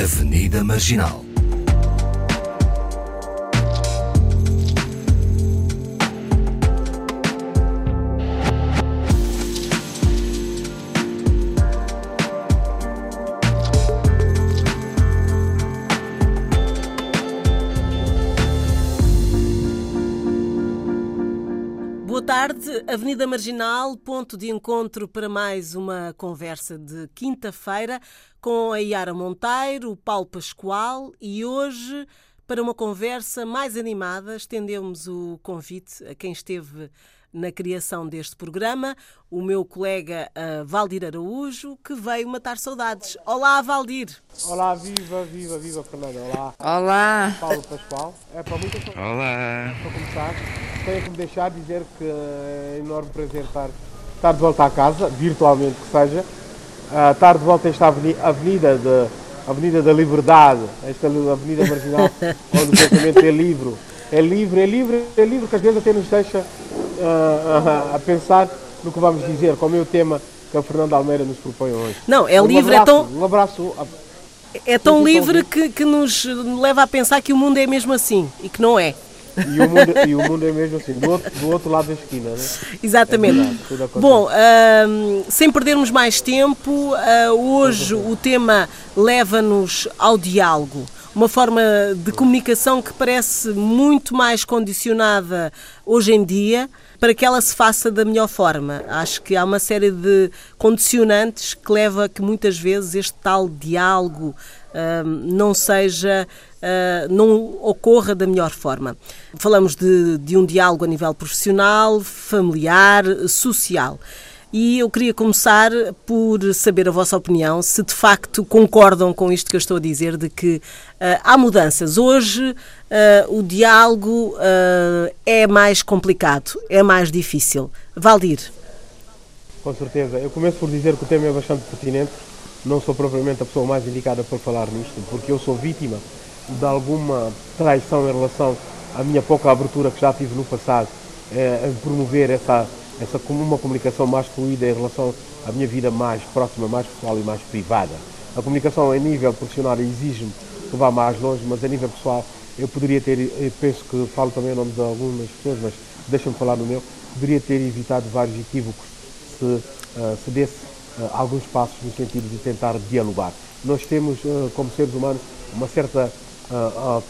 Avenida Marginal. Avenida Marginal, ponto de encontro para mais uma conversa de quinta-feira com a Yara Monteiro, o Paulo Pascoal e hoje para uma conversa mais animada estendemos o convite a quem esteve na criação deste programa, o meu colega uh, Valdir Araújo, que veio matar saudades. Olá, Valdir! Olá, viva, viva, viva, Fernanda. Olá. Olá. Paulo Pascoal. É para muitas Olá. Para começar, tenho que me deixar dizer que é um enorme prazer estar, estar de volta à casa, virtualmente que seja. Uh, estar de volta a esta avenida, de, avenida da Liberdade, esta avenida marginal, onde o pensamento é livre. É livre, é livre, é livre, que às vezes até nos deixa uh, uh, a pensar no que vamos dizer, como é o tema que a Fernanda Almeida nos propõe hoje. Não, é um livre, abraço, é tão. Um abraço. É tão livre que, que nos leva a pensar que o mundo é mesmo assim e que não é. E o, mundo, e o mundo é mesmo assim, do outro, do outro lado da esquina, né? Exatamente. É verdade, Bom, uh, sem perdermos mais tempo, uh, hoje o tema leva-nos ao diálogo. Uma forma de comunicação que parece muito mais condicionada hoje em dia para que ela se faça da melhor forma. Acho que há uma série de condicionantes que leva a que muitas vezes este tal diálogo uh, não seja Uh, não ocorra da melhor forma. Falamos de, de, um diálogo a nível profissional, familiar, social. E eu queria começar por saber a vossa opinião, se de facto concordam com isto que eu estou a dizer, de que uh, há mudanças. Hoje uh, o diálogo é mais complicado, é mais difícil. Valdir. Com certeza. Eu começo por dizer que o tema é bastante pertinente. Não sou propriamente a pessoa mais indicada para falar nisto, porque eu sou vítima de alguma traição em relação à minha pouca abertura que já tive no passado eh, em promover essa, essa uma comunicação mais fluida em relação à minha vida mais próxima, mais pessoal e mais privada. A comunicação a nível profissional exige-me que vá mais longe, mas a nível pessoal eu poderia ter, eu penso que falo também em nome de algumas pessoas, mas deixa-me falar no meu, poderia ter evitado vários equívocos se, uh, se desse uh, alguns passos no sentido de tentar dialogar. Nós temos, uh, como seres humanos, uma certa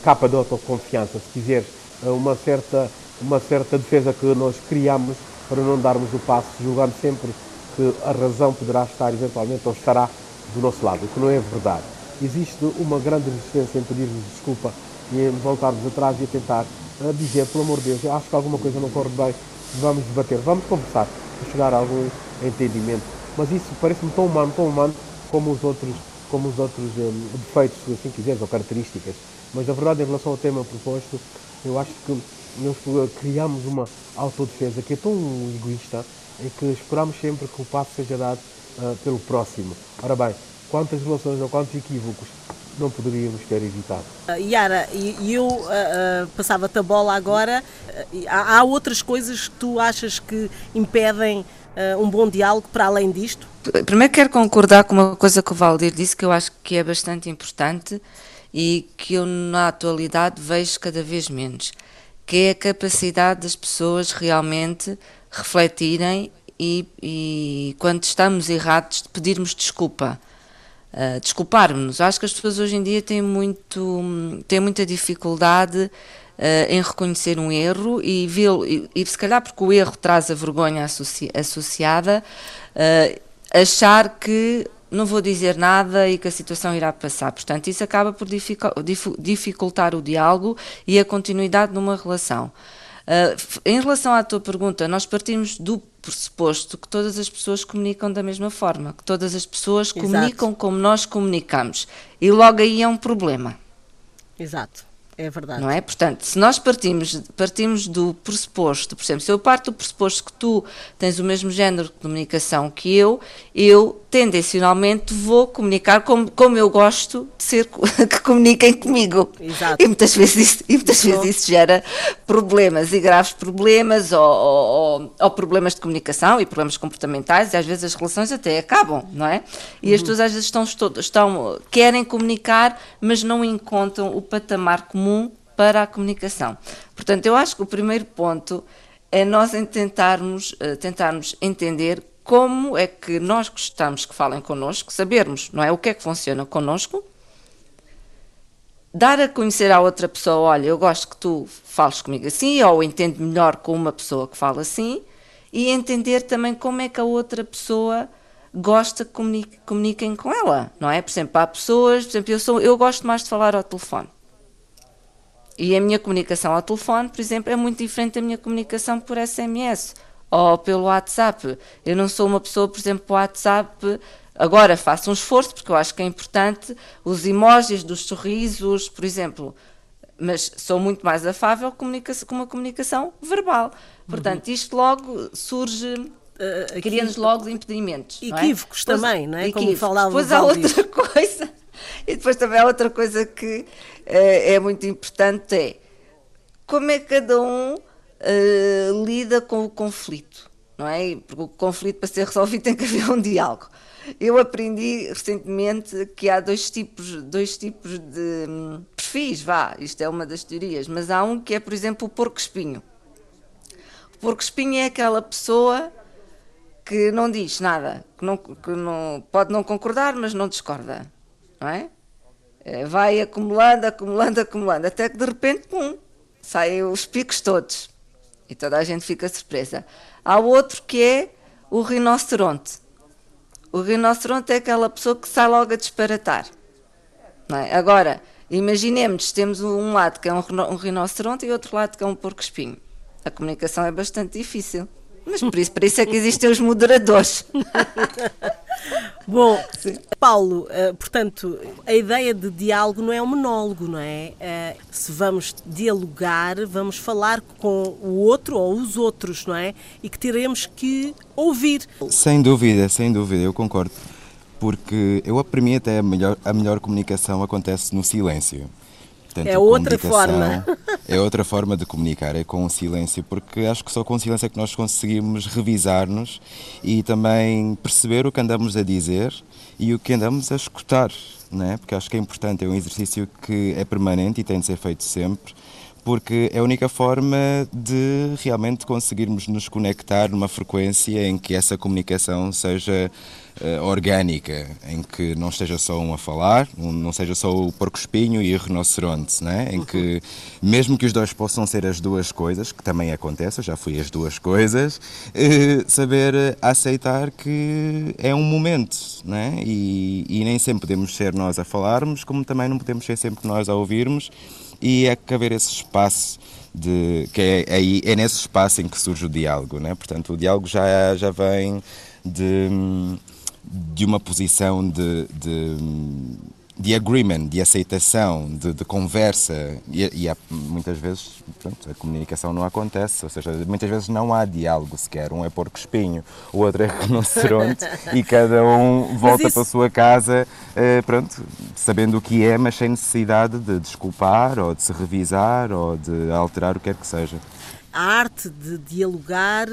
capa de autoconfiança, se quiseres, uma certa, uma certa defesa que nós criamos para não darmos o passo, julgando sempre que a razão poderá estar eventualmente ou estará do nosso lado, o que não é verdade. Existe uma grande resistência em pedirmos desculpa e em voltarmos atrás e a tentar uh, dizer, pelo amor de Deus, acho que alguma coisa não corre bem, vamos debater, vamos conversar, para chegar a algum entendimento. Mas isso parece-me tão humano, tão humano como os outros como os outros um, defeitos, se assim quiseres, ou características. Mas, na verdade, em relação ao tema proposto, eu acho que nós criamos uma autodefesa que é tão egoísta e que esperamos sempre que o passo seja dado uh, pelo próximo. Ora bem, quantas relações ou quantos equívocos não poderíamos ter evitado? Uh, Yara, e eu uh, uh, passava-te a bola agora. Há, há, outras coisas que tu achas que impedem um bom diálogo para além disto? Primeiro quero concordar com uma coisa que o Valdir disse que eu acho que é bastante importante e que eu na atualidade vejo cada vez menos, que é a capacidade das pessoas realmente refletirem e, e quando estamos errados pedirmos desculpa. Uh, desculparmos-nos. Acho que as pessoas hoje em dia têm, muito, têm muita dificuldade uh, em reconhecer um erro e, e, e, se calhar porque o erro traz a vergonha associ, associada, uh, achar que não vou dizer nada e que a situação irá passar. Portanto, isso acaba por dificultar o diálogo e a continuidade numa relação. Uh, em relação à tua pergunta, nós partimos do pressuposto que todas as pessoas comunicam da mesma forma, que todas as pessoas Exato. comunicam como nós comunicamos. E logo aí é um problema. Exato. É verdade. Não é? Portanto, se nós partimos, partimos do pressuposto, por exemplo, se eu parto do pressuposto que tu tens o mesmo género de comunicação que eu, eu tendencionalmente vou comunicar como, como eu gosto de ser que comuniquem comigo. Exato. E muitas vezes isso, e muitas vezes isso gera problemas e graves problemas ou, ou, ou, problemas de comunicação e problemas comportamentais e às vezes as relações até acabam, não é? E uhum. as pessoas às vezes estão, estão, querem comunicar, mas não encontram o patamar comum para a comunicação. Portanto, eu acho que o primeiro ponto é nós tentarmos, uh, tentarmos entender como é que nós gostamos que falem connosco, sabermos, não é, o que é que funciona connosco, dar a conhecer à outra pessoa, olha, eu gosto que tu fales comigo assim, ou entendo melhor com uma pessoa que fala assim, e entender também como é que a outra pessoa gosta que comunique, comuniquem com ela, não é? Por exemplo, há pessoas, por exemplo, eu, sou, eu gosto mais de falar ao telefone. E a minha comunicação ao telefone, por exemplo, é muito diferente da minha comunicação por SMS ou pelo WhatsApp. Eu não sou uma pessoa, por exemplo, o WhatsApp. Agora faço um esforço, porque eu acho que é importante, os emojis dos sorrisos, por exemplo, mas sou muito mais afável com uma comunicação verbal. Portanto, uhum. isto logo surge uh, cria-nos logo impedimentos. Equívocos não é? também, não é? Equívocos. Como falava Depois há outra coisa, e depois também há outra coisa que é muito importante, é como é que cada um uh, lida com o conflito, não é? Porque o conflito para ser resolvido tem que haver um diálogo. Eu aprendi recentemente que há dois tipos, dois tipos de hum, perfis, vá, isto é uma das teorias, mas há um que é, por exemplo, o porco-espinho. O porco-espinho é aquela pessoa que não diz nada, que, não, que não, pode não concordar, mas não discorda, não é? É? Vai acumulando, acumulando, acumulando, até que de repente, pum, saem os picos todos. E toda a gente fica surpresa. Há outro que é o rinoceronte. O rinoceronte é aquela pessoa que sai logo a disparatar. É? Agora, imaginemos, temos um lado que é um, rinoceronte e outro lado que é um porco-espinho. A comunicação é bastante difícil. Mas por isso, por isso é que existem os moderadores. Bom, Sim. Paulo, uh, portanto, a ideia de diálogo não é um monólogo, não é? Uh, se vamos dialogar, vamos falar com o outro ou os outros, não é? E que teremos que ouvir. Sem dúvida, sem dúvida, eu concordo. Porque eu, para mim, até a melhor, a melhor comunicação acontece no silêncio. Portanto, é outra forma. É outra forma de comunicar, é com o silêncio, porque acho que só com o silêncio é que nós conseguimos revisar-nos e também perceber o que andamos a dizer e o que andamos a escutar, né? porque acho que é importante, é um exercício que é permanente e tem de ser feito sempre, porque é a única forma de realmente conseguirmos nos conectar numa frequência em que essa comunicação seja uh, orgânica, em que não esteja só um a falar, um, não seja só o porco-espinho e o rinoceronte, né? em que mesmo que os dois possam ser as duas coisas, que também acontece, eu já fui as duas coisas, uh, saber aceitar que é um momento, né? e, e nem sempre podemos ser nós a falarmos, como também não podemos ser sempre nós a ouvirmos, e é que haver esse espaço de, que é, aí, é nesse espaço em que surge o diálogo, né? portanto o diálogo já, já vem de de uma posição de, de, de agreement, de aceitação, de, de conversa, e, e há, muitas vezes pronto, a comunicação não acontece, ou seja, muitas vezes não há diálogo sequer. Um é porco-espinho, o outro é rinoceronte, e cada um volta isso... para a sua casa, eh, pronto, sabendo o que é, mas sem necessidade de desculpar, ou de se revisar, ou de alterar o que quer que seja. A arte de dialogar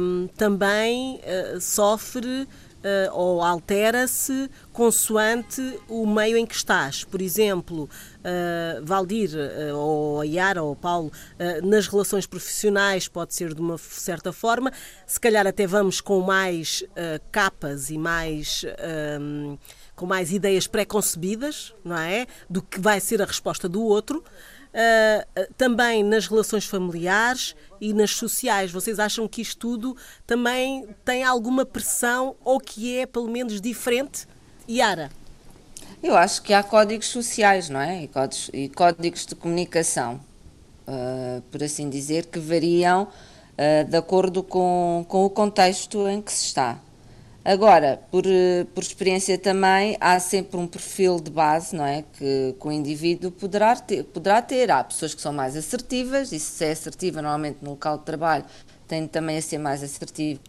hum, também uh, sofre uh, ou altera-se consoante o meio em que estás. Por exemplo, uh, Valdir, uh, ou a Yara, ou Paulo, nas relações profissionais pode ser de uma certa forma, se calhar até vamos com mais capas e mais. com mais ideias pré-concebidas, não é? Do que vai ser a resposta do outro. Uh, também nas relações familiares e nas sociais. Vocês acham que isto tudo também tem alguma pressão ou que é pelo menos diferente? Yara? Eu acho que há códigos sociais, não é? E códigos, e códigos de comunicação, uh, por assim dizer, que variam uh, de acordo com, com o contexto em que se está. Agora, por, eh, por experiência também, há sempre um perfil de base, não é? Que, que o indivíduo poderá ter, poderá ter. Há pessoas que são mais assertivas, e se é assertiva, normalmente no local de trabalho, tem também a ser mais assertiva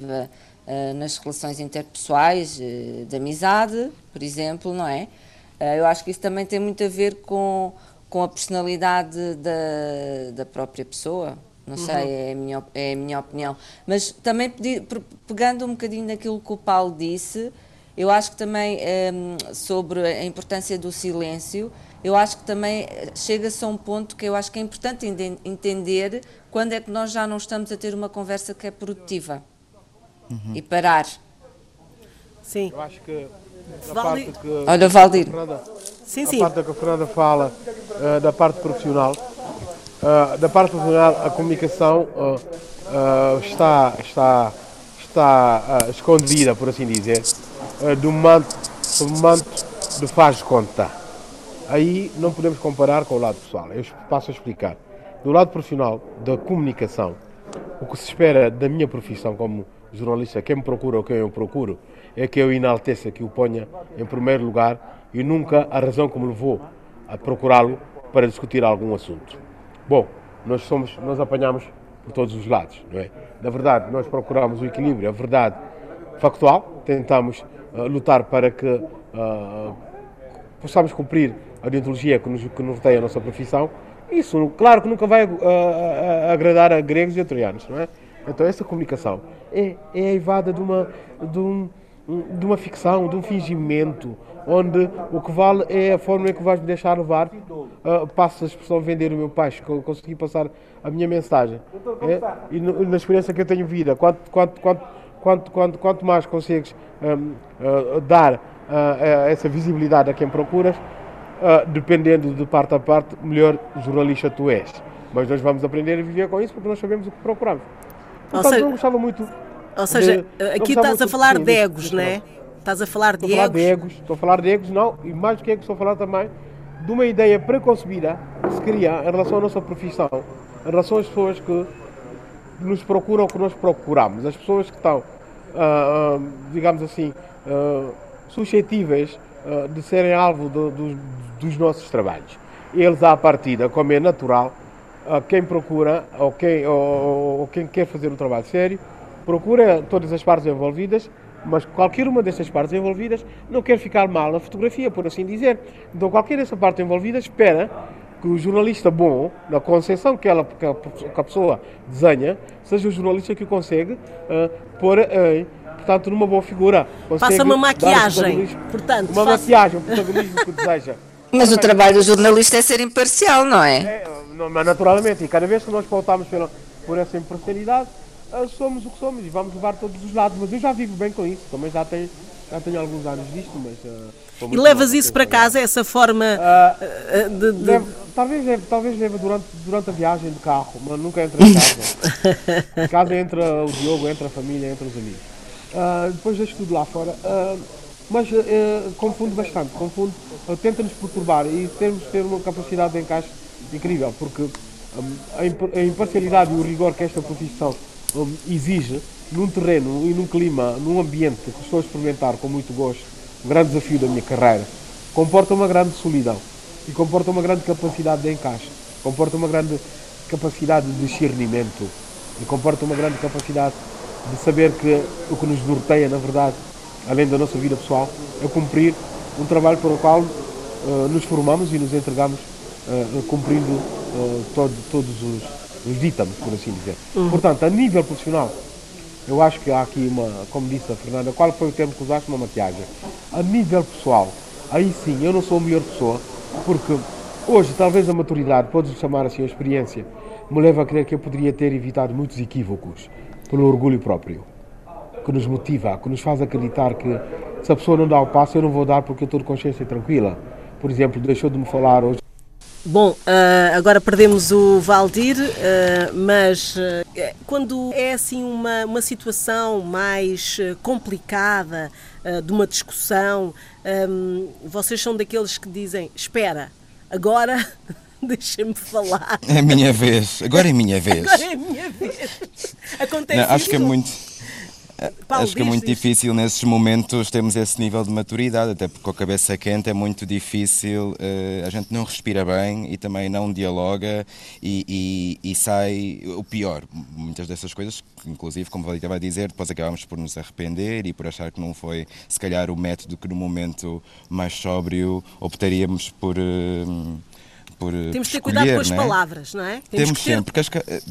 uh, nas relações interpessoais, uh, de amizade, por exemplo, não é? Uh, eu acho que isso também tem muito a ver com, com a personalidade da, da própria pessoa. Não sei, uhum. é, a minha, é a minha opinião. Mas também pegando um bocadinho daquilo que o Paulo disse, eu acho que também um, sobre a importância do silêncio, eu acho que também chega-se a um ponto que eu acho que é importante entender quando é que nós já não estamos a ter uma conversa que é produtiva uhum. e parar. Sim. Eu acho que a parte que Olha, Valdir. Fernanda, sim, sim. A parte que a Fernanda fala uh, da parte profissional, uh, da parte profissional a comunicação uh, está, está, está escondida, por assim dizer, do manto, do manto de faz conta. Aí não podemos comparar com o lado pessoal. Eu passo a explicar. Do lado profissional, da comunicação, o que se espera da minha profissão como jornalista, quem me procura ou quem eu procuro, é que eu enalteça, que o ponha em primeiro lugar e nunca a razão que me levou a procurá-lo para discutir algum assunto. Bom, nós somos, nós apanhamos por todos os lados, não é? Na verdade, nós procuramos o equilíbrio, a verdade factual, tentamos uh, lutar para que uh, possamos cumprir a deontologia que nos, que nos tem a nossa profissão. Isso, claro que nunca vai uh, agradar a gregos e a troianos, não é? Então essa comunicação é, é evada de uma, de, um, de uma ficção, de um fingimento, onde o que vale é a forma em que vais me deixar levar. Uh, passo a expressão vender o meu peixe, que eu consegui passar a minha mensagem. É? E no, na experiência que eu tenho vida, quanto, quanto, quanto, quanto, quanto, quanto mais consegues um, uh, dar uh, essa visibilidade a quem procuras, uh, dependendo de parte a parte, melhor jornalista tu és. Mas nós vamos aprender a viver com isso porque nós sabemos o que procuramos. Portanto, não gostava muito. Ou seja, de, aqui estás a falar de egos, não é? Estás a falar de egos? Egos? Estou a falar de egos, não, e mais do que egos, estou a falar também de uma ideia preconcebida que se cria em relação à nossa profissão, em relação às pessoas que nos procuram, que nós procuramos, as pessoas que estão, uh, uh, digamos assim, uh, suscetíveis de serem alvo do, do, dos nossos trabalhos. Eles, à partida, como é natural, quem procura ou quem, ou, ou quem quer fazer um trabalho sério, procura todas as partes envolvidas mas qualquer uma dessas partes envolvidas não quer ficar mal na fotografia, por assim dizer. Então qualquer dessa parte envolvida espera que o jornalista bom, na concepção que, ela, que, a, que a pessoa desenha, seja o jornalista que consegue uh, pôr, uh, portanto, numa boa figura. Faça uma maquiagem, portanto. Uma faça... maquiagem, o protagonismo que deseja. Mas o trabalho do jornalista é ser imparcial, não é? é não, naturalmente, e cada vez que nós pautamos pela, por essa imparcialidade, somos o que somos e vamos levar todos os lados. Mas eu já vivo bem com isso, também já tenho, já tenho alguns anos disto, mas. Uh, e levas isso para casa, essa forma uh, de. de... Deve, talvez leve, talvez leve durante, durante a viagem de carro, mas nunca entra em casa. em casa entra o Diogo, entra a família, entra os amigos. Uh, depois deixo tudo lá fora. mas confundo bastante, confundo, tenta-nos perturbar e temos ter uma capacidade de encaixe incrível, porque um, a imparcialidade e o rigor que esta profissão exige, num terreno e num clima, num ambiente que estou a experimentar com muito gosto, um grande desafio da minha carreira, comporta uma grande solidão e comporta uma grande capacidade de encaixe, comporta uma grande capacidade de discernimento e comporta uma grande capacidade de saber que o que nos norteia, na verdade, além da nossa vida pessoal, é cumprir um trabalho para o qual uh, nos formamos e nos entregamos uh, cumprindo uh, todo, todos os, os ditames, por assim dizer. Uhum. Portanto, a nível profissional, eu acho que há aqui uma, como disse a Fernanda, qual foi o termo que usaste? Uma maquiagem. A nível pessoal, aí sim, eu não sou a melhor pessoa, porque hoje talvez a maturidade, podes chamar assim a experiência, me leva a crer que eu poderia ter evitado muitos equívocos pelo orgulho próprio, que nos motiva, que nos faz acreditar que se a pessoa não dá o passo, eu não vou dar porque eu estou de consciência tranquila. Por exemplo, deixou de me falar hoje Bom, uh, agora perdemos o Valdir, uh, mas uh, quando é assim uma, uma situação mais complicada de uma discussão, vocês são daqueles que dizem: Espera, agora deixa-me falar. É a minha vez, agora é a minha vez. Agora é a minha vez. Acontece Não, acho isso? que é muito Paulo, Acho que é muito difícil nesses momentos termos esse nível de maturidade, até porque com a cabeça quente é muito difícil, eh, a gente não respira bem e também não dialoga e, e- e sai o pior. Muitas dessas coisas, inclusive, como Valita vai dizer, depois acabamos por nos arrepender e por achar que não foi, se calhar, o método que no momento mais sóbrio optaríamos por. eh, por Temos de ter escolher, cuidado com as não é? palavras, não é? Temos que ter- sempre, porque, as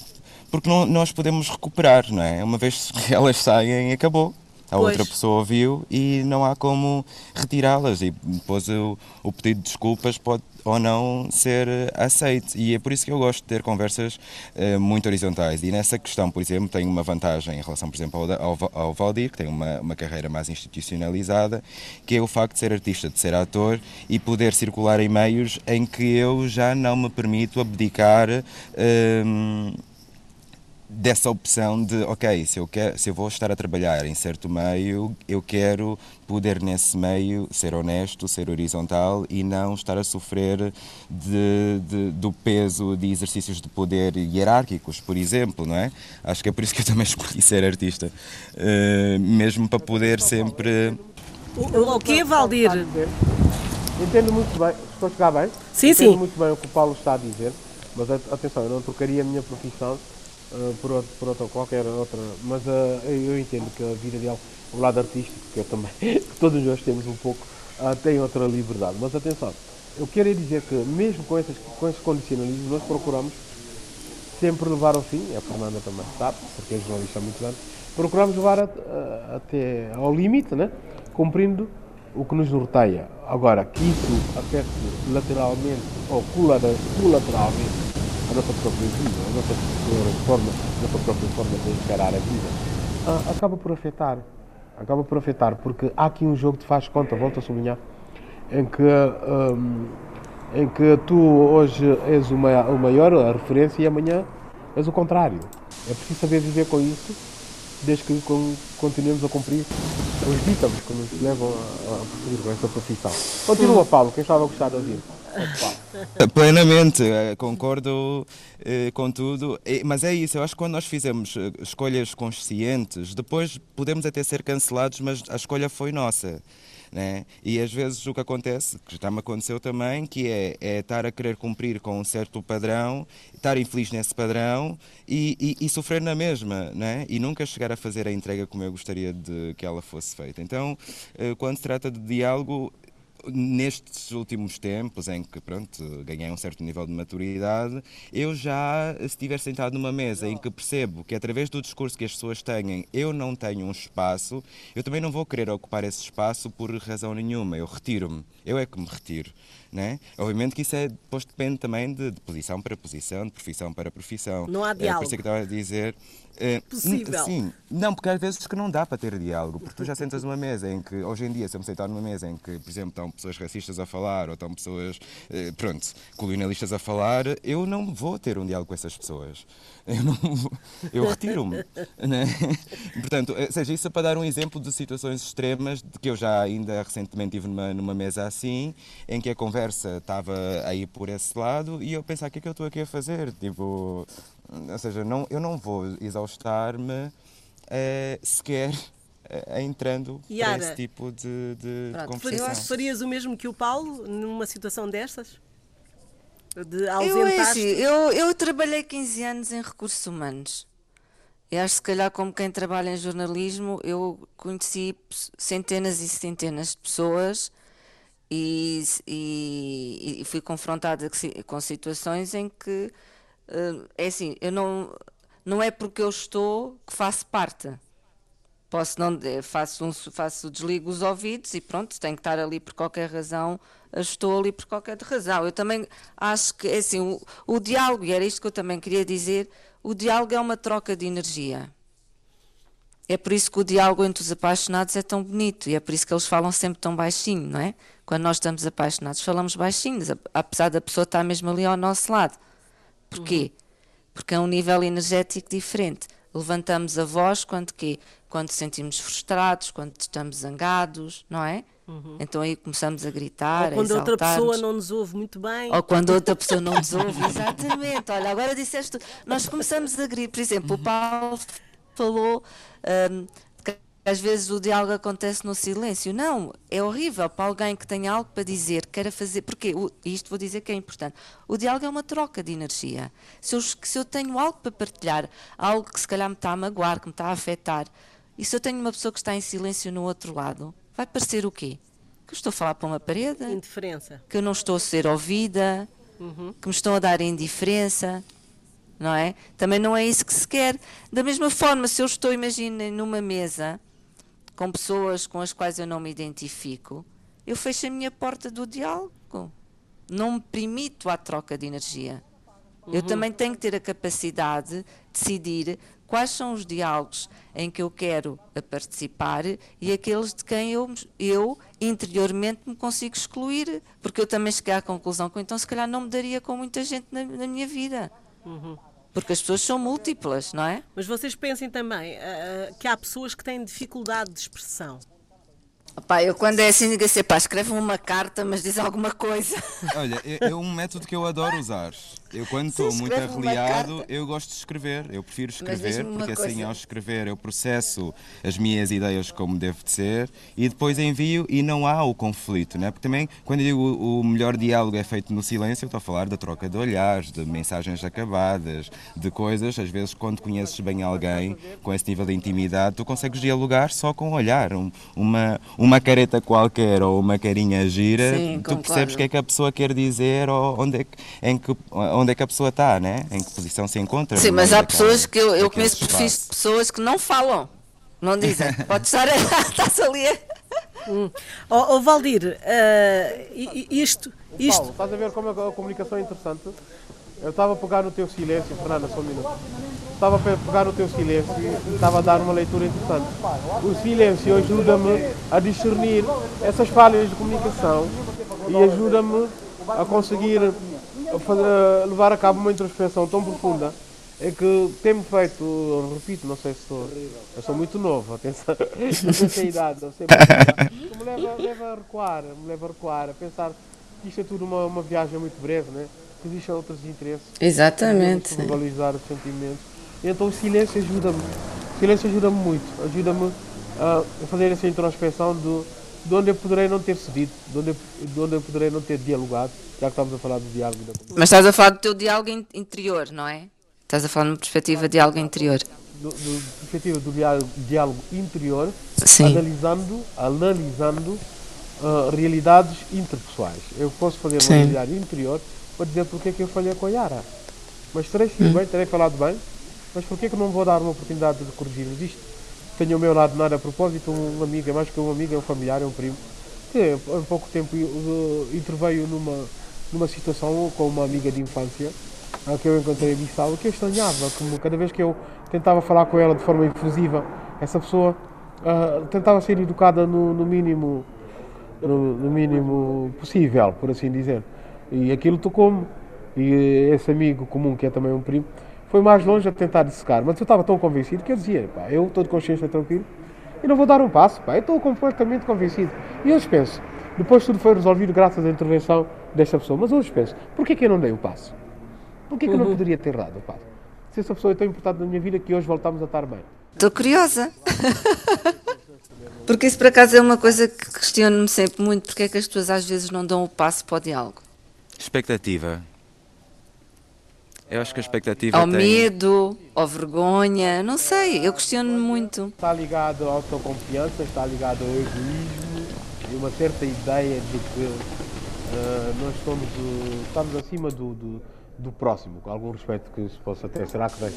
porque não- nós podemos recuperar, não é? Uma vez que elas saem, acabou. A Pois. outra pessoa viu e não há como retirá-las. E depois o, o pedido de desculpas pode ou não ser eh, aceito. E é por isso que eu gosto de ter conversas eh, muito horizontais. E nessa questão, por exemplo, tenho uma vantagem em relação, por exemplo, ao, ao, ao Valdir, que tem uma, uma carreira mais institucionalizada, que é o facto de ser artista, de ser ator e poder circular em meios em que eu já não me permito abdicar. hum, dessa opção de, ok, se eu, quero, se eu vou estar a trabalhar em certo meio, eu quero poder nesse meio ser honesto, ser horizontal e não estar a sofrer de, de- do peso de exercícios de poder hierárquicos, por exemplo, não é? Acho que é por isso que eu também escolhi ser artista, Eh, mesmo para poder sempre... O, o quê, Valdir? Entendo muito bem, estou a chegar bem? Sim, Entendo sim. muito bem o que o Paulo está a dizer, mas atenção, eu não trocaria a minha profissão ah, por, outro, por outra, qualquer outra, mas ah, eu entendo que a vida dele, o lado artístico, que eu também, que todos nós temos um pouco, ah, tem outra liberdade. Mas atenção, eu quero dizer que mesmo com, essas, com esses condicionalismos, nós procuramos sempre levar ao fim, a Fernanda também sabe, porque é jornalista há muitos anos, procuramos levar a- a- até ao limite, né? cumprindo o que nos norteia. Agora, que isso afete lateralmente ou colateralmente nossa própria vida, a nossa própria forma, nossa própria forma de encarar a vida, ah, acaba por afetar. Acaba por afetar, porque há aqui um jogo de faz conta, volto a sublinhar, em que hum, em que tu hoje és o ma- o maior, a referência, e amanhã és o contrário. É preciso saber viver com isso, desde que con- continuemos a cumprir os dítames que nos levam a, a prosseguir com essa profissão. Continua, Paulo, quem estava a gostar de ouvir? Plenamente, eh, concordo eh, com tudo, mas é isso, eu acho que quando nós fizemos eh, escolhas conscientes, depois podemos até ser cancelados, mas a escolha foi nossa. Né? E às vezes o que acontece, que já me aconteceu também, que é, é estar a querer cumprir com um certo padrão, estar infeliz nesse padrão e, e- e sofrer na mesma, né? e nunca chegar a fazer a entrega como eu gostaria de que ela fosse feita. Então, quando se trata de diálogo, nestes últimos tempos em que pronto ganhei um certo nível de maturidade eu já se estiver sentado numa mesa em que percebo que através do discurso que as pessoas têm eu não tenho um espaço eu também não vou querer ocupar esse espaço por razão nenhuma. Eu retiro-me. Eu é que me retiro né obviamente que isso é depois depende também de, de posição para posição de profissão para profissão Não há É, por diálogo. isso é que estava a dizer eh, Possível. sim não, porque às vezes que não dá para ter diálogo, porque tu já sentas numa mesa em que, hoje em dia, se eu me sentar numa mesa em que, por exemplo, estão pessoas racistas a falar ou estão pessoas, eh, pronto, colonialistas a falar, eu não vou ter um diálogo com essas pessoas. Eu, não eu retiro-me. Né? Portanto, eh, seja, isso é para dar um exemplo de situações extremas de que eu já ainda recentemente estive numa, numa mesa assim, em que a conversa estava aí por esse lado e eu pensar, o que é que eu estou aqui a fazer? Tipo, ou seja, não, eu não vou exaustar-me eh, sequer eh, entrando Yara, para esse tipo de, de Pronto, conversação. eu acho- Farias o mesmo que o Paulo numa situação destas? De Eu, é ausentar assim, eu, eu trabalhei 15 anos em recursos humanos. E acho que se calhar como quem trabalha em jornalismo, eu conheci centenas e centenas de pessoas e, e- e fui confrontada com si- com situações em que eh, é assim, eu não, não é porque eu estou que faço parte. Posso não, eh, faço, um, faço, desligo os ouvidos e pronto, tenho que estar ali por qualquer razão, estou ali por qualquer razão. Eu também acho que, é assim, o, o diálogo, e era isto que eu também queria dizer, o diálogo é uma troca de energia. É por isso que o diálogo entre os apaixonados é tão bonito e é por isso que eles falam sempre tão baixinho, não é? Quando nós estamos apaixonados, falamos baixinhos, ap- apesar da pessoa estar mesmo ali ao nosso lado. Porquê? Porque é um nível energético diferente. Levantamos a voz quando quê? Quando sentimos frustrados, quando estamos zangados, não é? Então aí começamos a gritar, Ou quando a outra pessoa não nos ouve muito bem. Ou quando outra pessoa não nos ouve, exatamente. Olha, agora disseste, tu. nós começamos a gritar, por exemplo, o Paulo falou de às vezes o diálogo acontece no silêncio. Não, é horrível para alguém que tem algo para dizer, queira fazer. Porque isto vou dizer que é importante. O diálogo é uma troca de energia. Se eu, se eu tenho algo para partilhar, algo que se calhar me está a magoar, que me está a afetar, e se eu tenho uma pessoa que está em silêncio no outro lado, vai parecer o quê? Que eu estou a falar para uma parede? Indiferença. Que eu não estou a ser ouvida, uhum. que me estão a dar indiferença não é? Também não é isso que se quer. Da mesma forma, se eu estou, imaginem, numa mesa com pessoas com as quais eu não me identifico, eu fecho a minha porta do diálogo. Não me permito à troca de energia. Uhum. Eu também tenho que ter a capacidade de decidir quais são os diálogos em que eu quero participar e aqueles de quem eu, eu interiormente me consigo excluir, porque eu também cheguei à conclusão que então se calhar não me daria com muita gente na, na minha vida. Uhum. Porque as pessoas são múltiplas, não é? Mas vocês pensem também uh, que há pessoas que têm dificuldade de expressão. Pá, eu quando é assim digo assim, pá, escreve uma carta, mas diz alguma coisa. Olha, é, é um método que eu adoro usar. Eu quando estou muito arreliado, eu gosto de escrever. Eu prefiro escrever, porque assim, coisa. assim ao escrever eu processo as minhas ideias como deve de ser e depois envio e não há o conflito, né? Porque também, quando eu digo o melhor diálogo é feito no silêncio, eu estou a falar da troca de olhares, de mensagens acabadas, de coisas. Às vezes, quando conheces bem alguém com esse nível de intimidade, tu consegues dialogar só com um olhar, um, uma, uma careta qualquer ou uma carinha gira, Sim, tu percebes o que é que a pessoa quer dizer ou onde é que, em que, onde é que a pessoa está, né? em que posição se encontra. Sim, mas há pessoas que eu, eu conheço perfis de pessoas que não falam, não dizem. Pode estar, estás ali. Hum. Oh, oh Valdir, uh, isto, isto. Paulo, estás a ver como a comunicação é interessante? Eu estava a pegar no teu silêncio, Fernanda, só um minuto. Estava a pegar no teu silêncio e estava a dar uma leitura interessante. O silêncio ajuda-me a discernir essas falhas de comunicação e ajuda-me a conseguir fazer, levar a cabo uma introspecção tão profunda é que tem-me feito, repito, não sei se sou, eu sou muito novo, atenção, não sei a idade, não sei, mas me leva, leva a recuar, me leva a recuar, a pensar que isto é tudo uma, uma viagem muito breve, né? que existem outros interesses. Exatamente. Valorizar os sentimentos. Então o silêncio ajuda-me, o silêncio ajuda-me muito, ajuda-me a fazer essa introspecção do, de onde eu poderei não ter cedido, de onde eu, de onde eu poderei não ter dialogado, já que estamos a falar do diálogo da. Mas estás a falar do teu diálogo interior, não é? Estás a falar numa perspectiva de algo interior. Do, do perspectiva do diálogo, diálogo interior, Sim. analisando, analisando uh, realidades interpessoais. Eu posso fazer Sim. uma realidade interior para dizer porque é que eu falhei com a Yara. Mas terei sido hum. bem, terei falado bem, mas porquê é que não vou dar uma oportunidade de corrigirmos isto? Tenho ao meu lado nada a propósito, um amigo, é mais que um amigo, é um familiar, é um primo, que há pouco tempo interveio numa, numa situação com uma amiga de infância, a que eu encontrei em Bissau, que eu estranhava, como cada vez que eu tentava falar com ela de forma efusiva, essa pessoa uh, tentava ser educada no, no mínimo no, no, mínimo possível, por assim dizer. E aquilo tocou-me. E esse amigo comum, que é também um primo, foi mais longe a tentar dissecar, mas eu estava tão convencido que eu dizia, pá, eu estou de consciência tranquilo e não vou dar um passo, pá, eu estou completamente convencido. E hoje penso, depois tudo foi resolvido graças à intervenção desta pessoa, mas hoje penso, porquê que eu não dei o passo? Porquê que eu não uhum. poderia ter dado o passo? Se essa pessoa é tão importante na minha vida que hoje voltamos a estar bem. Estou curiosa. porque isso por acaso é uma coisa que questiono-me sempre muito, porque é que as pessoas às vezes não dão o passo para o diálogo? Expectativa. Eu acho que a expectativa Ao tem... medo, ao vergonha, não sei, eu questiono-me muito. Está ligado à autoconfiança, está ligado ao egoísmo e uma certa ideia de que uh, nós estamos, uh, estamos acima do, do, do, próximo, com algum respeito que se possa ter. Será que tem?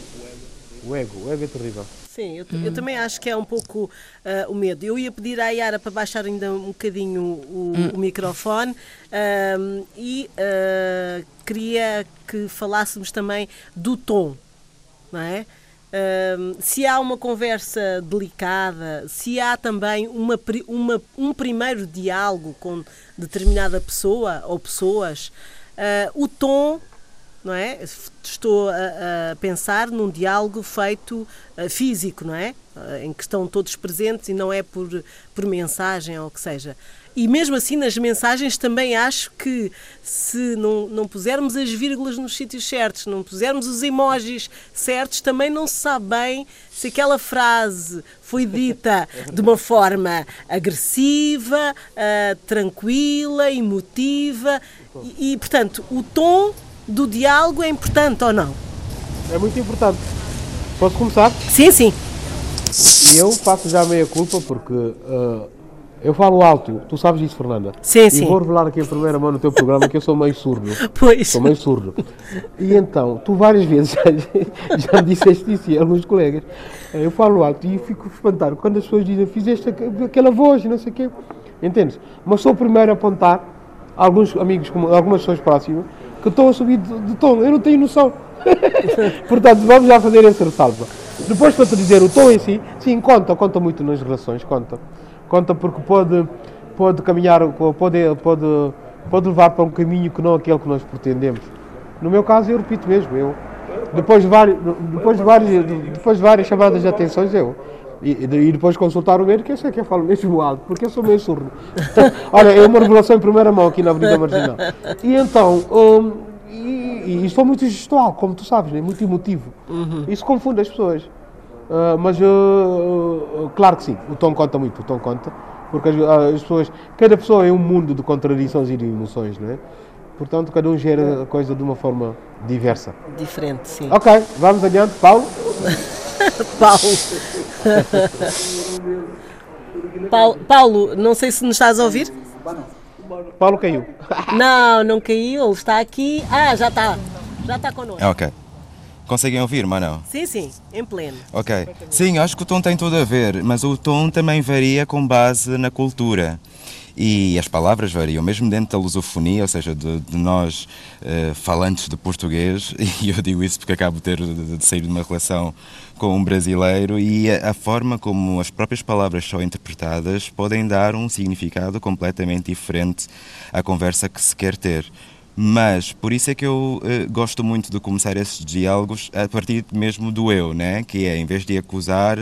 O ego, o ego é terrível. Sim, eu, hum. eu também acho que é um pouco uh, o medo. Eu ia pedir à Yara para baixar ainda um bocadinho o, hum. o microfone uh, e uh, queria que falássemos também do tom, não é? se há uma conversa delicada, se há também uma, uma, um primeiro diálogo com determinada pessoa ou pessoas, uh, o tom não é? Estou a, a pensar num diálogo feito uh, físico, não é? Uh, em que estão todos presentes e não é por, por mensagem ou o que seja. E mesmo assim, nas mensagens, também acho que se não, não pusermos as vírgulas nos sítios certos, não pusermos os emojis certos, também não se sabe bem se aquela frase foi dita de uma forma agressiva, uh, tranquila, emotiva. E, e, portanto, o tom do diálogo é importante ou não? É muito importante. Posso começar? Sim, sim. E eu faço já meia culpa porque uh, eu falo alto, tu sabes disso, Fernanda? Sim, e sim. vou revelar aqui em primeira mão no teu programa que eu sou meio surdo. Pois. Sou meio surdo. E então, tu várias vezes já, já me disseste isso e alguns colegas. Eh, eu falo alto e fico espantado quando as pessoas dizem fizeste aquela voz e não sei o quê. Entendes? Mas sou o primeiro a apontar alguns amigos, algumas pessoas próximas, que estão a subir de, tom. Eu não tenho noção. Portanto, vamos já fazer esse ressalvo. Depois, para te dizer, o tom em si, sim, conta, conta muito nas relações, conta. Conta porque pode, pode caminhar, pode, pode, pode levar para um caminho que não aquele que nós pretendemos. No meu caso, eu repito mesmo, eu, depois de, vários, depois de, vários, depois de várias chamadas de atenções, eu, e, e, depois consultar o médico, eu sei que eu falo mesmo alto, porque eu sou meio surdo. Olha, é uma revelação em primeira mão aqui na Avenida Marginal. E então, um, e, e sou muito gestual, como tu sabes, né? muito emotivo. Uhum. Isso confunde as pessoas. Uh, mas, uh, claro que sim, o tom conta muito, o tom conta. Porque as, as, pessoas, cada pessoa é um mundo de contradições e de emoções, não é? Portanto, cada um gera a coisa de uma forma diversa. Diferente, sim. Ok, vamos adiante. Paulo? Paulo. Paulo. Paulo, não sei se nos estás a ouvir. Paulo caiu. Não, não caiu, ele está aqui. Ah, já está. Já está connosco. Ok. Conseguem ouvir, mas não? Sim, sim, em pleno. Ok. Sim, acho que o tom tem tudo a ver, mas o tom também varia com base na cultura. E as palavras variam, mesmo dentro da lusofonia, ou seja, de, de nós uh, falantes de português, e eu digo isso porque acabo de ter de, de sair de uma relação com um brasileiro, e a, a, forma como as próprias palavras são interpretadas podem dar um significado completamente diferente à conversa que se quer ter. Mas por isso é que eu uh, gosto muito de começar esses diálogos a partir mesmo do eu, né? que é, em vez de acusar,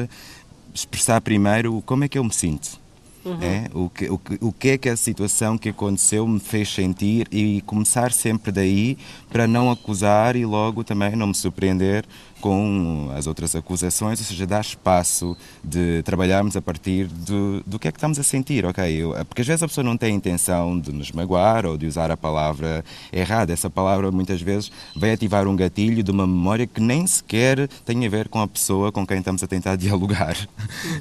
expressar primeiro como é que eu me sinto Uhum. É? O, que, o, que, o que é que a situação que aconteceu me fez sentir e começar sempre daí para não acusar e logo também não me surpreender com as outras acusações, ou seja, dar espaço de trabalharmos a partir do, do que é que estamos a sentir, ok? Eu, porque às vezes a pessoa não tem a intenção de nos magoar ou de usar a palavra errada. Essa palavra muitas vezes vai ativar um gatilho de uma memória que nem sequer tem a ver com a pessoa com quem estamos a tentar dialogar.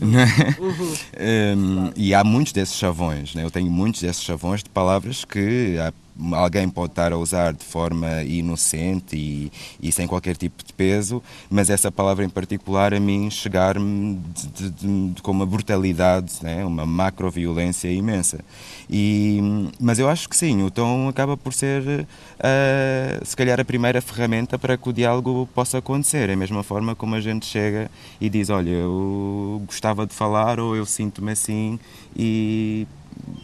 Uhum. É? Uhum. Um, e há muitos desses chavões, né? eu tenho muitos desses chavões de palavras que há alguém pode estar a usar de forma inocente e, e, sem qualquer tipo de peso, mas essa palavra em particular a mim chegar-me com uma brutalidade, né? uma macroviolência imensa. E, mas eu acho que sim, o tom acaba por ser, uh, se calhar, a primeira ferramenta para que o diálogo possa acontecer. É a mesma forma como a gente chega e diz: Olha, eu gostava de falar ou eu sinto-me assim e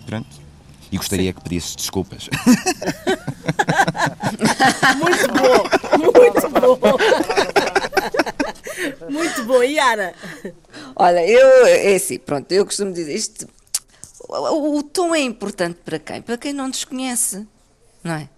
pronto e gostaria Sim. que pedisses desculpas. muito bom, muito bom. Muito bom, Yara. Olha, eu, é assim, pronto, eu costumo dizer isto. O, o, tom é importante para quem? Para quem não nos conhece, não é?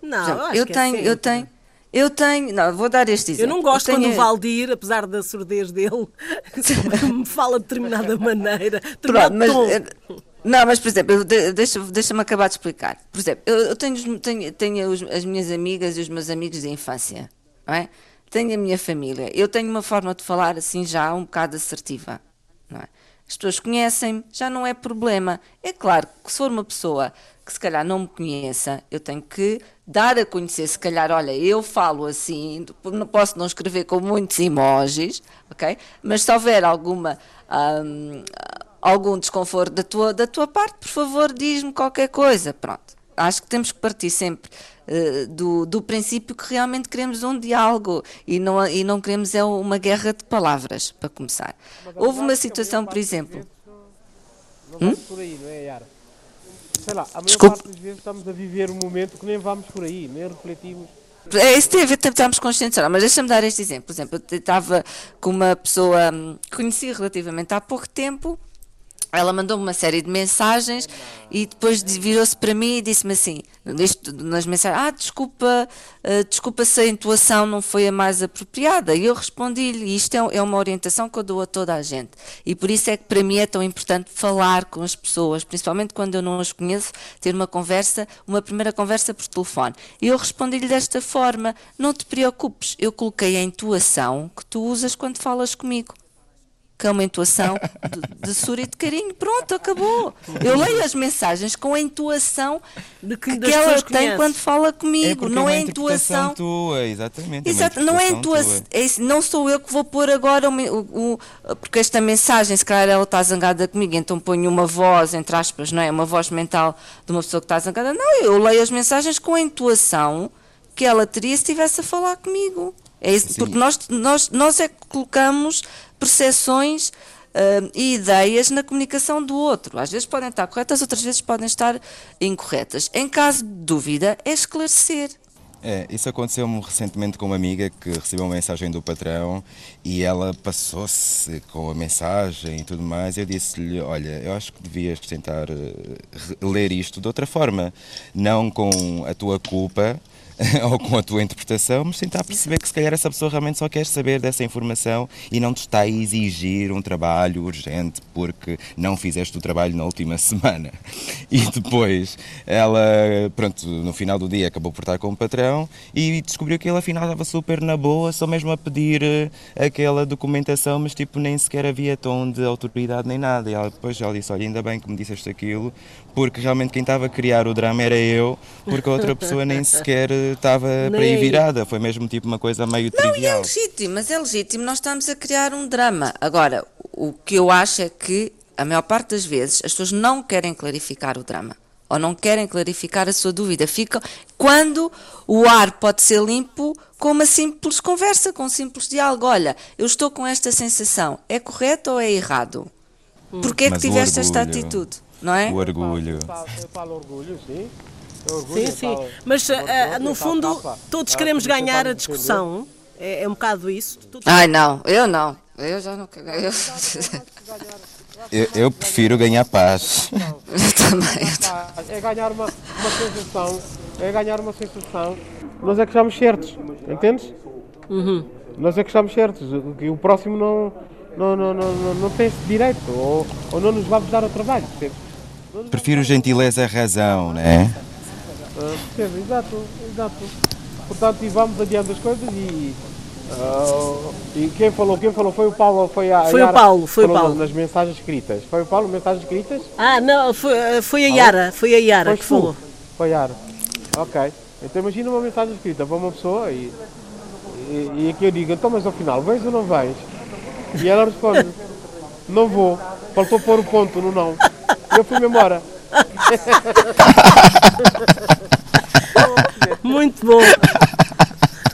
Não, exemplo, eu, eu é tenho, é eu tenho, eu tenho, não, vou dar este exemplo. Eu não gosto eu tenho... quando o Valdir, apesar da surdez dele, me fala de determinada maneira. Pronto, mas, tom. Não, mas por exemplo, deixa-me deixa acabar de explicar. Por exemplo, eu, eu tenho, tenho, tenho as minhas amigas e os meus amigos de infância, não é? Tenho a minha família. Eu tenho uma forma de falar assim já um bocado assertiva, não é? As pessoas conhecem-me, já não é problema. É claro que se for uma pessoa que se calhar não me conheça, eu tenho que dar a conhecer, se calhar, olha, eu falo assim, não posso não escrever com muitos emojis, ok? Mas se houver alguma hum, algum desconforto da tua, da tua parte, por favor, diz-me qualquer coisa. Pronto. Acho que temos que partir sempre uh, do, do princípio que realmente queremos um diálogo e não, e não queremos é uma guerra de palavras, para começar. Houve uma situação, por exemplo. Hum? por aí, não é, Yara? Sei lá, a maior Desculpe. parte das vezes estamos a viver um momento que nem vamos por aí, nem refletimos. É, isso tem a ver, estamos conscientes, mas deixa-me dar este exemplo. Por exemplo, eu estava com uma pessoa hum, que conheci relativamente há pouco tempo ela mandou-me uma série de mensagens e depois virou-se para mim e disse-me assim, nas mensagens, ah, desculpa, uh, desculpa se a intuação não foi a mais apropriada. E eu respondi-lhe, isto é, é, uma orientação que eu dou a toda a gente. E por isso é que para mim é tão importante falar com as pessoas, principalmente quando eu não as conheço, ter uma conversa, uma primeira conversa por telefone. E eu respondi-lhe desta forma, não te preocupes, eu coloquei a intuação que tu usas quando falas comigo que é uma intuação de, de e de carinho. Pronto, acabou. Eu leio as mensagens com a intuação de que, que ela tem conhece. quando fala comigo. É não é, é intuação tua, exatamente. É Exato, não é intuação. É, não sou eu que vou pôr agora o, o, porque esta mensagem, se calhar ela está zangada comigo, então ponho uma voz, entre aspas, não é? Uma voz mental de uma pessoa que está zangada. Não, eu leio as mensagens com a intuação que ela teria se estivesse a falar comigo. É isso, porque nós, nós, nós é que colocamos percepções uh, e ideias na comunicação do outro. Às vezes podem estar corretas, outras vezes podem estar incorretas. Em caso de dúvida, é esclarecer. É, isso aconteceu-me recentemente com uma amiga que recebeu uma mensagem do patrão e ela passou-se com a mensagem e tudo mais. Eu disse-lhe: Olha, eu acho que devias tentar uh, ler isto de outra forma, não com a tua culpa, ou com a tua interpretação, mas tentar perceber que se calhar essa pessoa realmente só quer saber dessa informação e não te está a exigir um trabalho urgente porque não fizeste o trabalho na última semana. E depois ela, pronto, no final do dia acabou por estar com o patrão e descobriu que ele afinal estava super na boa, só mesmo a pedir eh, aquela documentação, mas tipo nem sequer havia tom de autoridade nem nada. E ela, depois ela disse: Olha, ainda bem que me disseste aquilo, porque realmente quem estava a criar o drama era eu, porque a outra pessoa nem sequer estava para aí virada. Foi mesmo tipo uma coisa meio não, trivial. Não, é legítimo, mas é legítimo. Nós estamos a criar um drama. Agora, o que eu acho é que a maior parte das vezes as pessoas não querem clarificar o drama ou não querem clarificar a sua dúvida. Ficam quando o ar pode ser limpo com uma simples conversa, com um simples diálogo. Olha, eu estou com esta sensação. É correto ou é errado? Porquê é que tiveste esta atitude? Não é? O orgulho. Eu falo orgulho, sim. Sim, sim. Mas uh, no fundo, todos queremos ganhar a discussão. É, é um bocado isso. Todos... Ai, não, eu não. Eu já não. Eu... Eu, eu, prefiro ganhar paz. Eu também. É ganhar uma, uma sensação. É ganhar uma sensação. Nós é que estamos certos, entendes? Uhum. Nós é que estamos certos. Que o próximo não, não, não, não, não, não tem esse direito. Ou, ou não nos vamos dar o trabalho. Prefiro gentileza a razão, não é? percebe? Exato, exato. Portanto, e vamos adiante as coisas e. Uh, e quem falou, quem falou foi o Paulo, foi a Foi Yara, o Paulo, foi o Paulo. Nas mensagens escritas. Foi o Paulo, mensagens escritas? Ah, não, foi, foi a Yara, foi a Yara Foste que tu? falou. Foi a Yara. Ok. Então imagina uma mensagem escrita para uma pessoa e, e, e aqui eu digo, então mas ao final, vens ou não vens? E ela responde, não vou. Faltou pôr o ponto no não. E eu fui-me embora. Muito bom.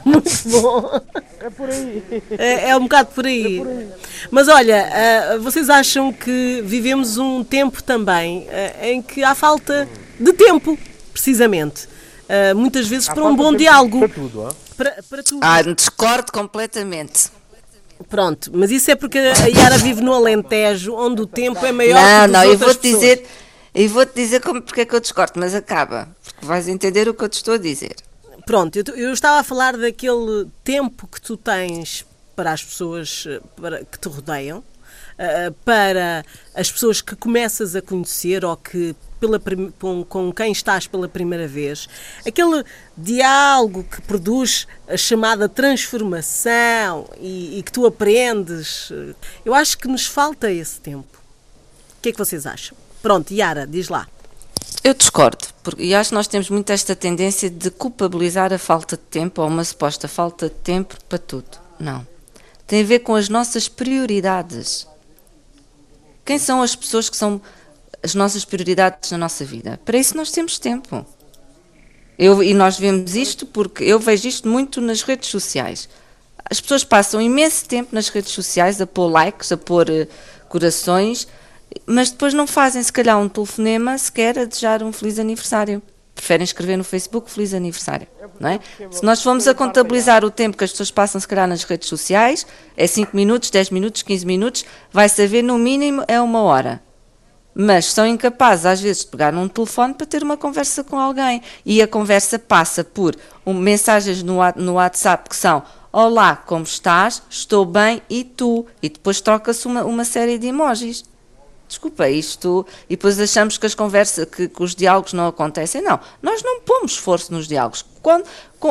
Muito bom. É por aí. É, é um bocado por aí. É por aí. Mas olha, uh, vocês acham que vivemos um tempo também uh, em que há falta de tempo, precisamente. Uh, muitas vezes há para um bom diálogo. Para tudo, para, para tudo. Ah, discordo completamente. Pronto, mas isso é porque a Yara vive no Alentejo, onde o tempo é maior não, que Não, não, eu vou-te dizer, e vou-te dizer como, porque é que eu discordo, mas acaba, porque vais entender o que eu te estou a dizer. Pronto, eu, eu estava a falar daquele tempo que tu tens para as pessoas eh, para, que te rodeiam, uh, para as pessoas que começas a conhecer ou que pela, com, com, quem estás pela primeira vez, aquele diálogo que produz a chamada transformação e, e, que tu aprendes. Eu acho que nos falta esse tempo. O que é que vocês acham? Pronto, Yara, diz lá. Eu discordo, porque, acho que nós temos muito esta tendência de culpabilizar a falta de tempo ou uma suposta falta de tempo para tudo. Não. Tem a ver com as nossas prioridades. Quem são as pessoas que são as nossas prioridades na nossa vida? Para isso nós temos tempo. Eu, e nós vemos isto porque eu vejo isto muito nas redes sociais. As pessoas passam imenso tempo nas redes sociais a pôr likes, a pôr uh, corações, mas depois não fazem, se calhar, um telefonema sequer a desejar um feliz aniversário. Preferem escrever no Facebook feliz aniversário, não é? Se nós formos a contabilizar o tempo que as pessoas passam, se calhar, nas redes sociais, é 5 minutos, 10 minutos, 15 minutos, vai saber no mínimo é uma hora. Mas são incapazes às vezes de pegar um telefone para ter uma conversa com alguém. E a conversa passa por um, mensagens no, no WhatsApp que são Olá, como estás? Estou bem e tu? E depois troca-se uma, uma série de emojis. Desculpa, isto. E depois achamos que as conversas, que, que, os diálogos não acontecem. Não, nós não pomos esforço nos diálogos. Quando,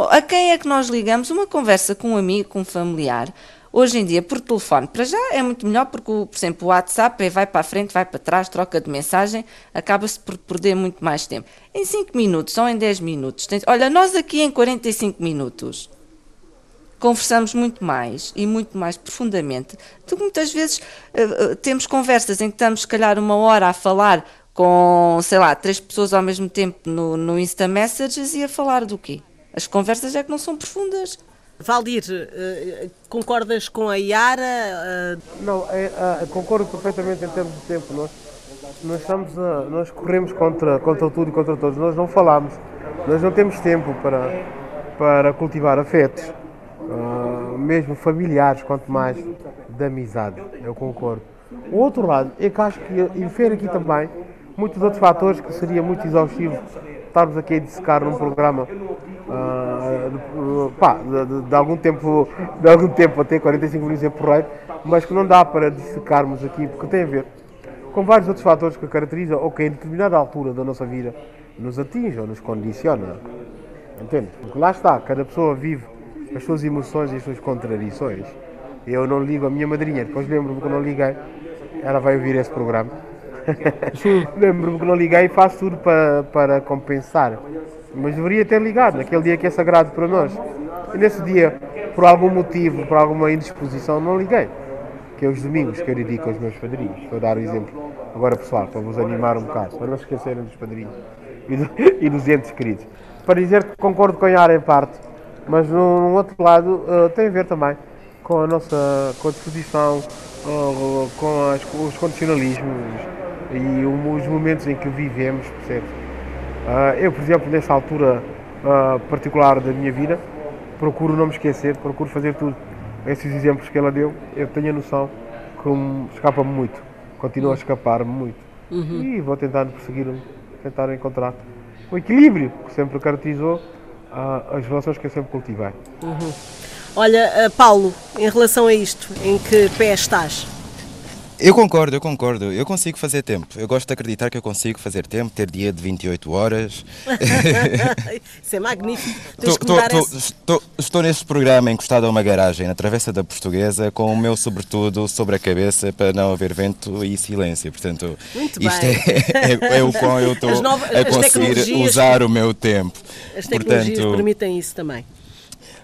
a quem é que nós ligamos? Uma conversa com um amigo, com um familiar. Hoje em dia, por telefone, para já é muito melhor porque, por exemplo, o WhatsApp é vai para a frente, vai para trás, troca de mensagem, acaba-se por perder muito mais tempo. Em 5 minutos ou em 10 minutos. Olha, nós aqui em 45 minutos conversamos muito mais e muito mais profundamente que muitas vezes uh, temos conversas em que estamos, se calhar, uma hora a falar com, sei lá, três pessoas ao mesmo tempo no, no Insta Messages e a falar do quê? As conversas é que não são profundas. Valdir, uh, concordas com a Yara? Uh... Não, é, concordo perfeitamente em termos de tempo. Nós, nós, estamos a, nós corremos contra, contra tudo e contra todos. Nós não falamos, nós não temos tempo para, para cultivar afetos uh, mesmo familiares, quanto mais de amizade, eu concordo. O outro lado é que acho que infere aqui também muitos outros fatores que seria muito exaustivo estarmos aqui a dissecar num programa uh, de, pá, de, de, de, algum tempo, de algum tempo até 45 minutos em porreiro, mas que não dá para dissecarmos aqui, porque tem a ver com vários outros fatores que caracterizam ou que em determinada altura da nossa vida nos atinge ou nos condiciona. Entende? Porque lá está, cada pessoa vive as suas emoções e as suas contradições. Eu não ligo a minha madrinha, depois lembro-me que não liguei, ela vai ouvir esse programa. Lembro-me que não liguei e faço tudo para, para compensar. Mas deveria ter ligado, naquele dia que é sagrado para nós. E nesse dia, por algum motivo, por alguma indisposição, não liguei. Que é os domingos que eu dedico aos meus padrinhos. Vou dar o exemplo agora, pessoal, para vos animar um bocado, para não esquecerem dos padrinhos e, do, e dos entes queridos. Para dizer que concordo com a Yara em parte, mas no, outro lado uh, tem a ver também com a nossa com a disposição, uh, com as, os condicionalismos e os momentos em que vivemos, percebe? Uh, eu, por exemplo, nessa altura particular da minha vida, procuro não me esquecer, procuro fazer tudo. Esses exemplos que ela deu, eu tenho a noção que escapa-me muito, continua a escapar-me muito. Uhum. E vou tentando perseguir, tentar encontrar o equilíbrio que sempre caracterizou as relações que eu sempre cultivei. Uhum. Olha, Paulo, em relação a isto, em que pé estás? Eu concordo, eu concordo. Eu consigo fazer tempo. Eu gosto de acreditar que eu consigo fazer tempo, ter dia de 28 horas. Isso é magnífico. Tô, esse... estou neste programa encostado a uma garagem na Travessa da Portuguesa com o meu sobretudo sobre a cabeça para não haver vento e silêncio. Portanto, Muito isto bem. É, é, é, o qual eu estou a conseguir usar o meu tempo. As tecnologias Portanto, permitem isso também.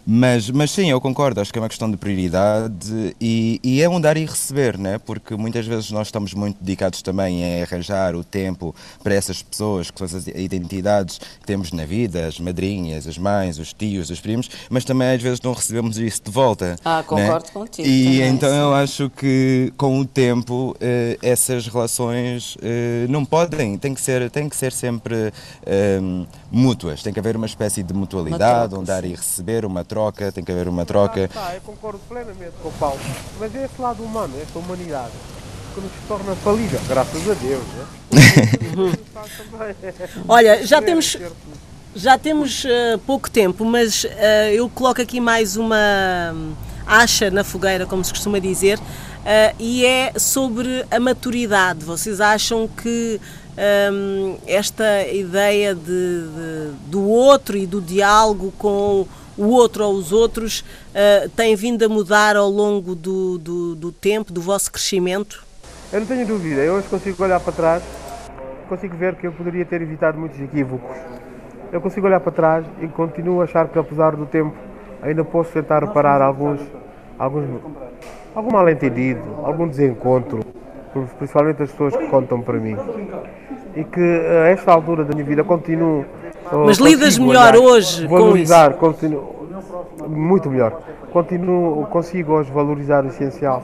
Mas, mas sim, eu concordo, acho que é uma questão de prioridade e, e, é um dar e receber, né? porque muitas vezes nós estamos muito dedicados também a arranjar o tempo para essas pessoas que são as identidades que temos na vida, as madrinhas, as mães, os tios, os primos, mas também às vezes não recebemos isso de volta. Ah, concordo né? contigo. E também, então sim. eu acho que com o tempo eh, essas relações eh, não podem, tem que ser, tem que ser sempre eh, mútuas, tem que haver uma espécie de mutualidade, um dar e receber, uma troca, tem que haver uma troca. Ah, tá, eu concordo plenamente com o Paulo. Mas é esse lado humano, esta humanidade, que nos torna falível, graças a Deus. Né? Olha, já temos. Já temos uh, pouco tempo, mas uh, eu coloco aqui mais uma acha na fogueira, como se costuma dizer, uh, e é sobre a maturidade. Vocês acham que um, esta ideia de, de, do outro e do diálogo com o outro ou os outros uh, tem vindo a mudar ao longo do, do, do, tempo, do vosso crescimento? Eu não tenho dúvida. Eu hoje consigo olhar para trás, consigo ver que eu poderia ter evitado muitos equívocos. Eu consigo olhar para trás e continuo a achar que, apesar do tempo, ainda posso tentar reparar alguns, alguns algum mal-entendido, algum desencontro, principalmente as pessoas que contam para mim. E que a esta altura da minha vida continuo mas lidas melhor olhar, hoje valorizar, com isso? Continuo, muito melhor. Continuo, consigo hoje valorizar o essencial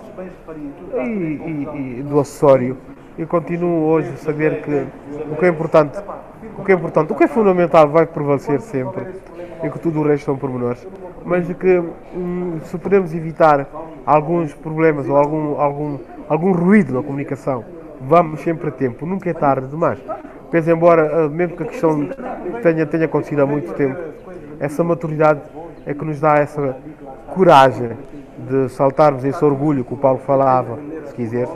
e, e, e, do acessório. E continuo hoje a saber que o que é importante, o que é importante, o que é fundamental vai prevalecer sempre e que tudo o resto são pormenores. Mas que hum, se podemos evitar alguns problemas ou algum, algum, algum ruído na comunicação vamos sempre a tempo, nunca é tarde demais. Penso, embora, ah, mesmo que a questão tenha, tenha acontecido há muito tempo, essa maturidade é que nos dá essa coragem de saltarmos esse orgulho que o Paulo falava, se quiser,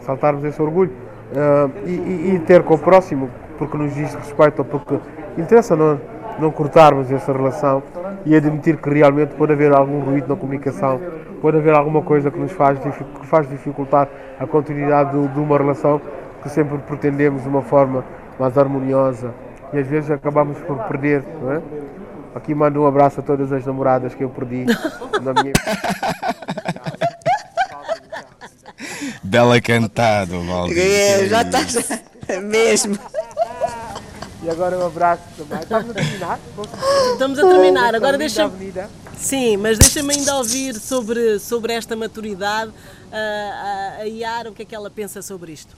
saltarmos esse orgulho uh, e, e, ter com o próximo, porque nos diz respeito ou porque interessa não, não cortarmos essa relação e admitir que realmente pode haver algum ruído na comunicação, pode haver alguma coisa que nos faz, que faz dificultar a continuidade de, de uma relação que sempre pretendemos de uma forma mais harmoniosa e às vezes acabamos por perder, não é? Aqui mando um abraço a todas as namoradas que eu perdi na minha. Bela cantado, Valdir. É, já está mesmo. E agora um abraço também. Estamos a terminar? Estamos a terminar. Agora deixa Sim, mas deixa-me ainda ouvir sobre, sobre esta maturidade. Uh, a Yara, o que é que ela pensa sobre isto?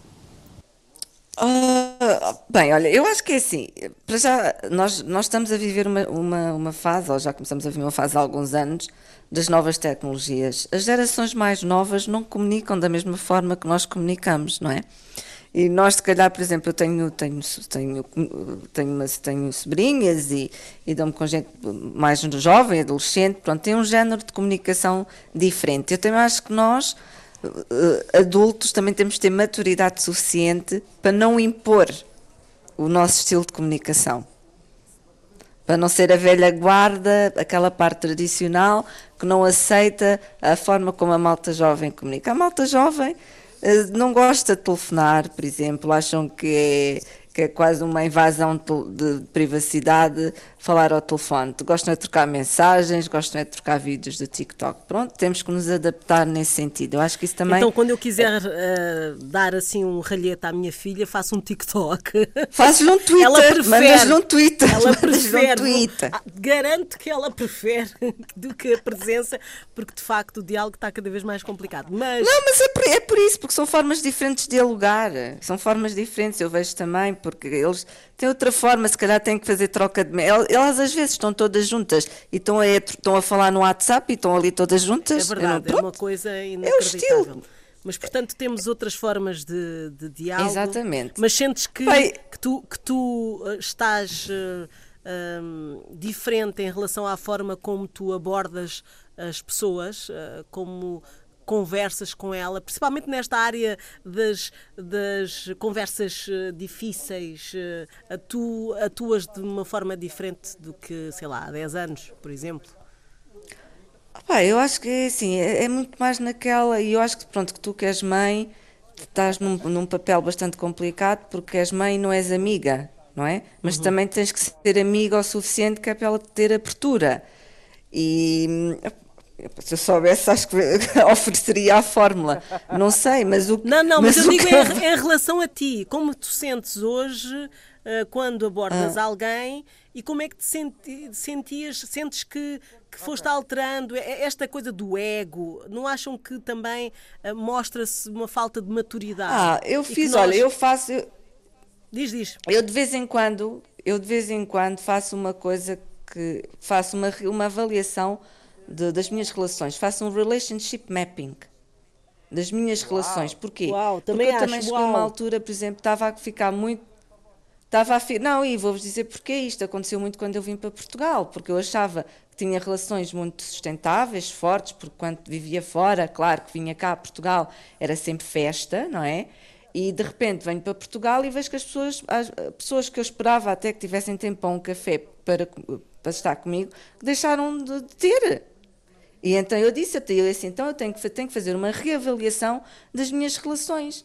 Uh, bem, olha, eu acho que é assim, para já nós, nós estamos a viver uma, uma, uma fase, ou já começamos a viver uma fase há alguns anos, das novas tecnologias. As gerações mais novas não comunicam da mesma forma que nós comunicamos, não é? E nós, se calhar, por exemplo, eu tenho, tenho, tenho, tenho, umas, tenho sobrinhas e, e dou-me com gente mais jovem, adolescente, pronto, tem um género de comunicação diferente. Eu também acho que nós, adultos, também temos de ter maturidade suficiente para não impor o nosso estilo de comunicação. Para não ser a velha guarda, aquela parte tradicional que não aceita a forma como a malta jovem comunica. A malta jovem eh, não gosta de telefonar, por exemplo, acham que é que é quase uma invasão de privacidade falar ao telefone. Gostam de trocar mensagens, gostam de trocar vídeos do TikTok. Pronto, temos que nos adaptar nesse sentido. Eu acho que isso também. Então, quando eu quiser uh, dar assim um ralhete à minha filha, faço um TikTok. Fazes-lhe um Twitter. Ela prefere. um Twitter. Ela prefere. Um Twitter. Garanto que ela prefere do que a presença, porque de facto o diálogo está cada vez mais complicado. Mas... Não, mas é por, é por isso, porque são formas diferentes de dialogar. São formas diferentes. Eu vejo também porque eles têm outra forma, se calhar têm que fazer troca de. Elas às vezes estão todas juntas e estão a, estão a falar no WhatsApp e estão ali todas juntas. É verdade, não, é uma coisa inacreditável. É o estilo. Mas, portanto, temos outras formas de, de diálogo. Exatamente. Mas sentes que, que, tu, que tu eh, estás uh, um, diferente em relação à forma como tu abordas as pessoas, uh, como conversas com ela, principalmente nesta área das, das conversas eh, difíceis, eh, tu atuas de uma forma diferente do que, sei lá, há 10 anos, por exemplo? Eu acho que é assim, é, é, muito mais naquela, e eu acho que pronto, que tu que és mãe, estás num, num papel bastante complicado porque és mãe e não és amiga, não é? Mas uhum. também tens que ser amiga o suficiente que é para ela ter abertura. E se eu soubesse, acho que ofereceria a fórmula. Não sei, mas o Não, não, mas, mas eu digo que... em, em, relação a ti, como tu sentes hoje uh, quando abordas ah. alguém e como é que te senti, sentias, sentes que, que foste alterando esta coisa do ego? Não acham que também uh, mostra-se uma falta de maturidade? Ah, eu fiz, nós... olha, eu faço. Eu... Diz, diz. Eu de vez em quando, eu de vez em quando faço uma coisa que faço uma, uma avaliação de, das minhas relações, faço um relationship mapping das minhas uau, relações. Porquê? Uau, também Porque eu acho, também cheguei a uma altura, por exemplo, estava a ficar muito. Estava a fi... Não, e vou-vos dizer porquê. Isto aconteceu muito quando eu vim para Portugal, porque eu achava que tinha relações muito sustentáveis, fortes, porque quando vivia fora, claro que vinha cá a Portugal, era sempre festa, não é? E de repente venho para Portugal e vejo que as pessoas, as pessoas que eu esperava até que tivessem tempo para um café para, para estar comigo, deixaram de ter. E então eu disse até eu disse, então eu tenho que, tenho que fazer uma reavaliação das minhas relações.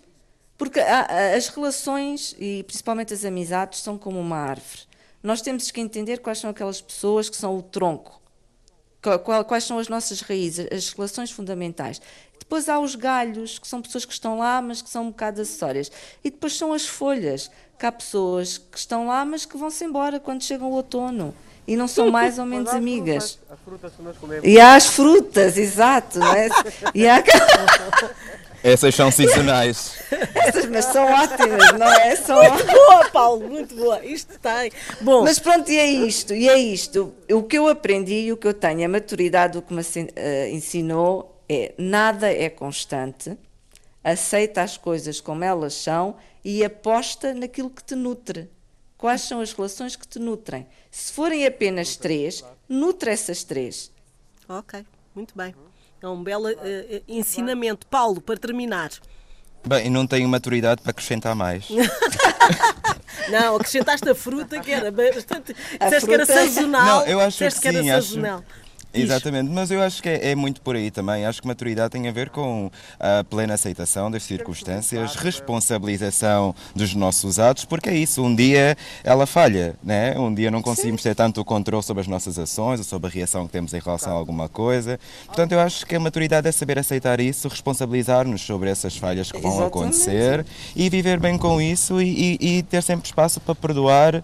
Porque as relações, e principalmente as amizades, são como uma árvore. Nós temos que entender quais são aquelas pessoas que são o tronco, quais são as nossas raízes, as relações fundamentais. Depois há os galhos, que são pessoas que estão lá, mas que são um bocado acessórias. E depois são as folhas, que há pessoas que estão lá, mas que vão-se embora quando chega o outono e não são mais ou menos amigas. As frutas nós comemos. E há as frutas, exato. É? e há... Essas são sazonais. Essas, mas são ótimas, não é? São muito boa, Paulo, muito boa. Isto tem. Bom. Mas pronto, e é isto, e é isto. O que eu aprendi e o que eu tenho, a maturidade, o que me uh, ensinou é nada é constante. aceita as coisas como elas são e aposta naquilo que te nutre. Quais são as relações que te nutrem? Se forem apenas três, nutre essas três. Ok, muito bem. É um belo uh, ensinamento. Paulo, para terminar. Bem, não tenho maturidade para acrescentar mais. não, acrescentaste a fruta que era bastante. Disseste que era sazonal. Não, eu acho que, que sim, era sazonal. Exatamente, mas eu acho que é, é, muito por aí também. Acho que maturidade tem a ver com a plena aceitação das circunstâncias, responsabilização dos nossos atos, porque é isso, um dia ela falha, né? um dia não conseguimos ter tanto o controle sobre as nossas ações ou sobre a reação que temos em relação a alguma coisa. Portanto, eu acho que a maturidade é saber aceitar isso, responsabilizar-nos sobre essas falhas que vão Exatamente. acontecer e viver bem com isso e, e, e ter sempre espaço para perdoar,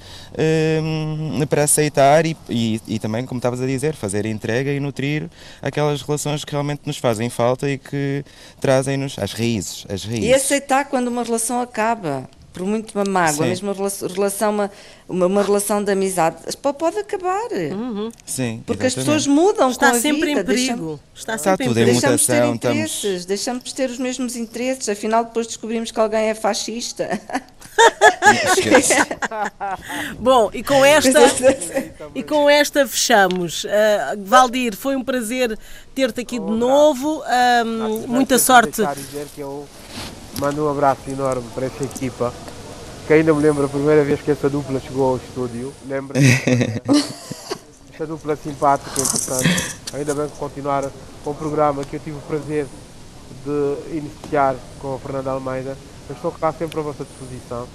um, para aceitar e, e, e também, como estavas a dizer, fazer entrega e nutrir aquelas relações que realmente nos fazem falta e que trazem-nos às raízes, às raízes. E aceitar quando uma relação acaba por muito uma mágoa, Sim. mesmo uma relação, uma, uma, uma, relação de amizade, pode acabar. Uhum. Sim, Porque exatamente. as pessoas mudam Está com a sempre vida. em perigo. Está, Está sempre tudo em perigo. Deixamos ter interesses, estamos... deixamos de ter os mesmos interesses, afinal depois descobrimos que alguém é fascista. Bom, e com esta e com esta fechamos. Uh, Valdir, foi um prazer ter-te aqui de novo. Uh, muita sorte. dizer que eu mando um abraço enorme para essa equipa. Que ainda me lembro a primeira vez que essa dupla chegou ao estúdio. Lembra? essa dupla simpática, interessante. Ainda bem que continuar com o programa que eu tive o prazer de iniciar com a Fernanda Almeida. Eu estou cá sempre à vossa disposição.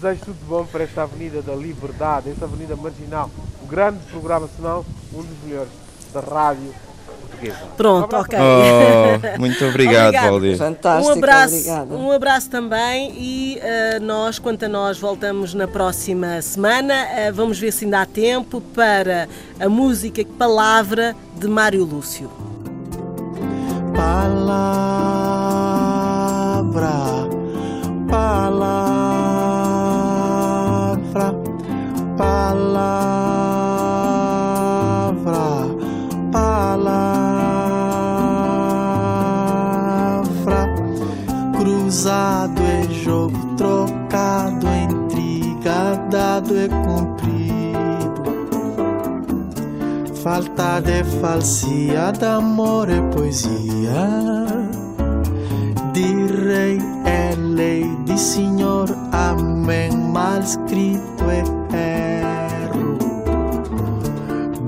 Desejo tudo de bom para esta Avenida da Liberdade, esta Avenida Marginal, um grande programa, se não um dos melhores da rádio portuguesa. Pronto, um ok. Oh, muito obrigado. Valdir. Fantástico, um abraço, obrigada. um abraço também e uh, nós, quanto a nós, voltamos na próxima semana. Uh, vamos ver se ainda há tempo para a música Palavra de Mário Lúcio. Palavra, palavra palavra, palavra, cruzado é jogo trocado, intriga dado é cumprido. Falta de falsia, de amor é poesia. De rei é lei, de senhor, amém, mal escrito é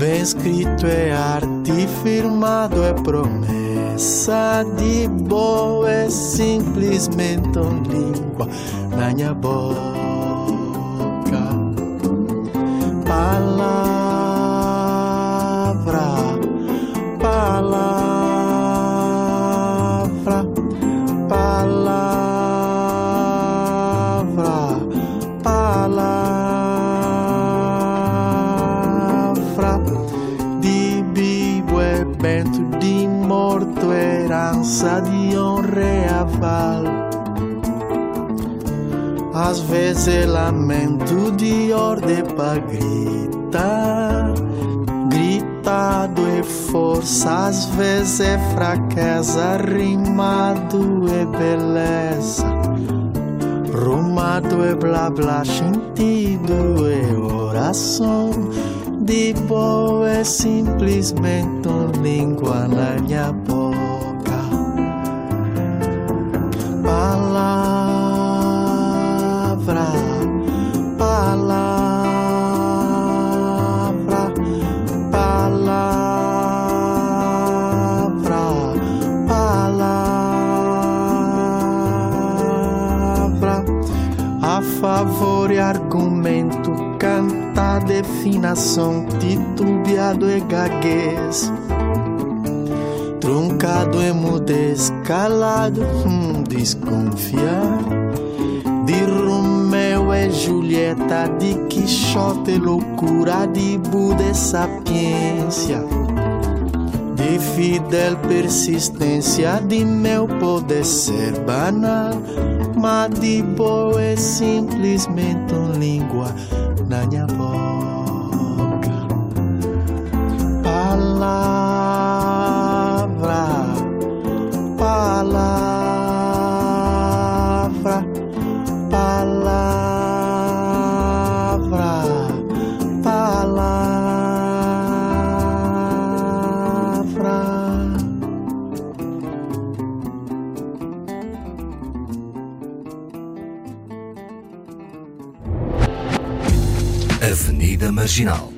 Bem escrito é arte, firmado é promessa de boa, é simplesmente uma língua na minha boca. Palavra, palavra. Herança de honra e aval. Às vezes é lamento de ordem para gritar. Gritado é força, às vezes é fraqueza. Rimado é beleza. Rumado é blá blá, sentido é oração. De boa é simplesmente uma língua na minha boca. argumento, canta definação, titubeado e gaguez. Truncado e mudez, calado, hum, desconfiar. De Romeu e Julieta, de Quixote, loucura, de Buda e sapiência. De fidel persistência, de meu poder ser banal mas de boa é simplesmente uma língua na minha boca. Palavra, Marginal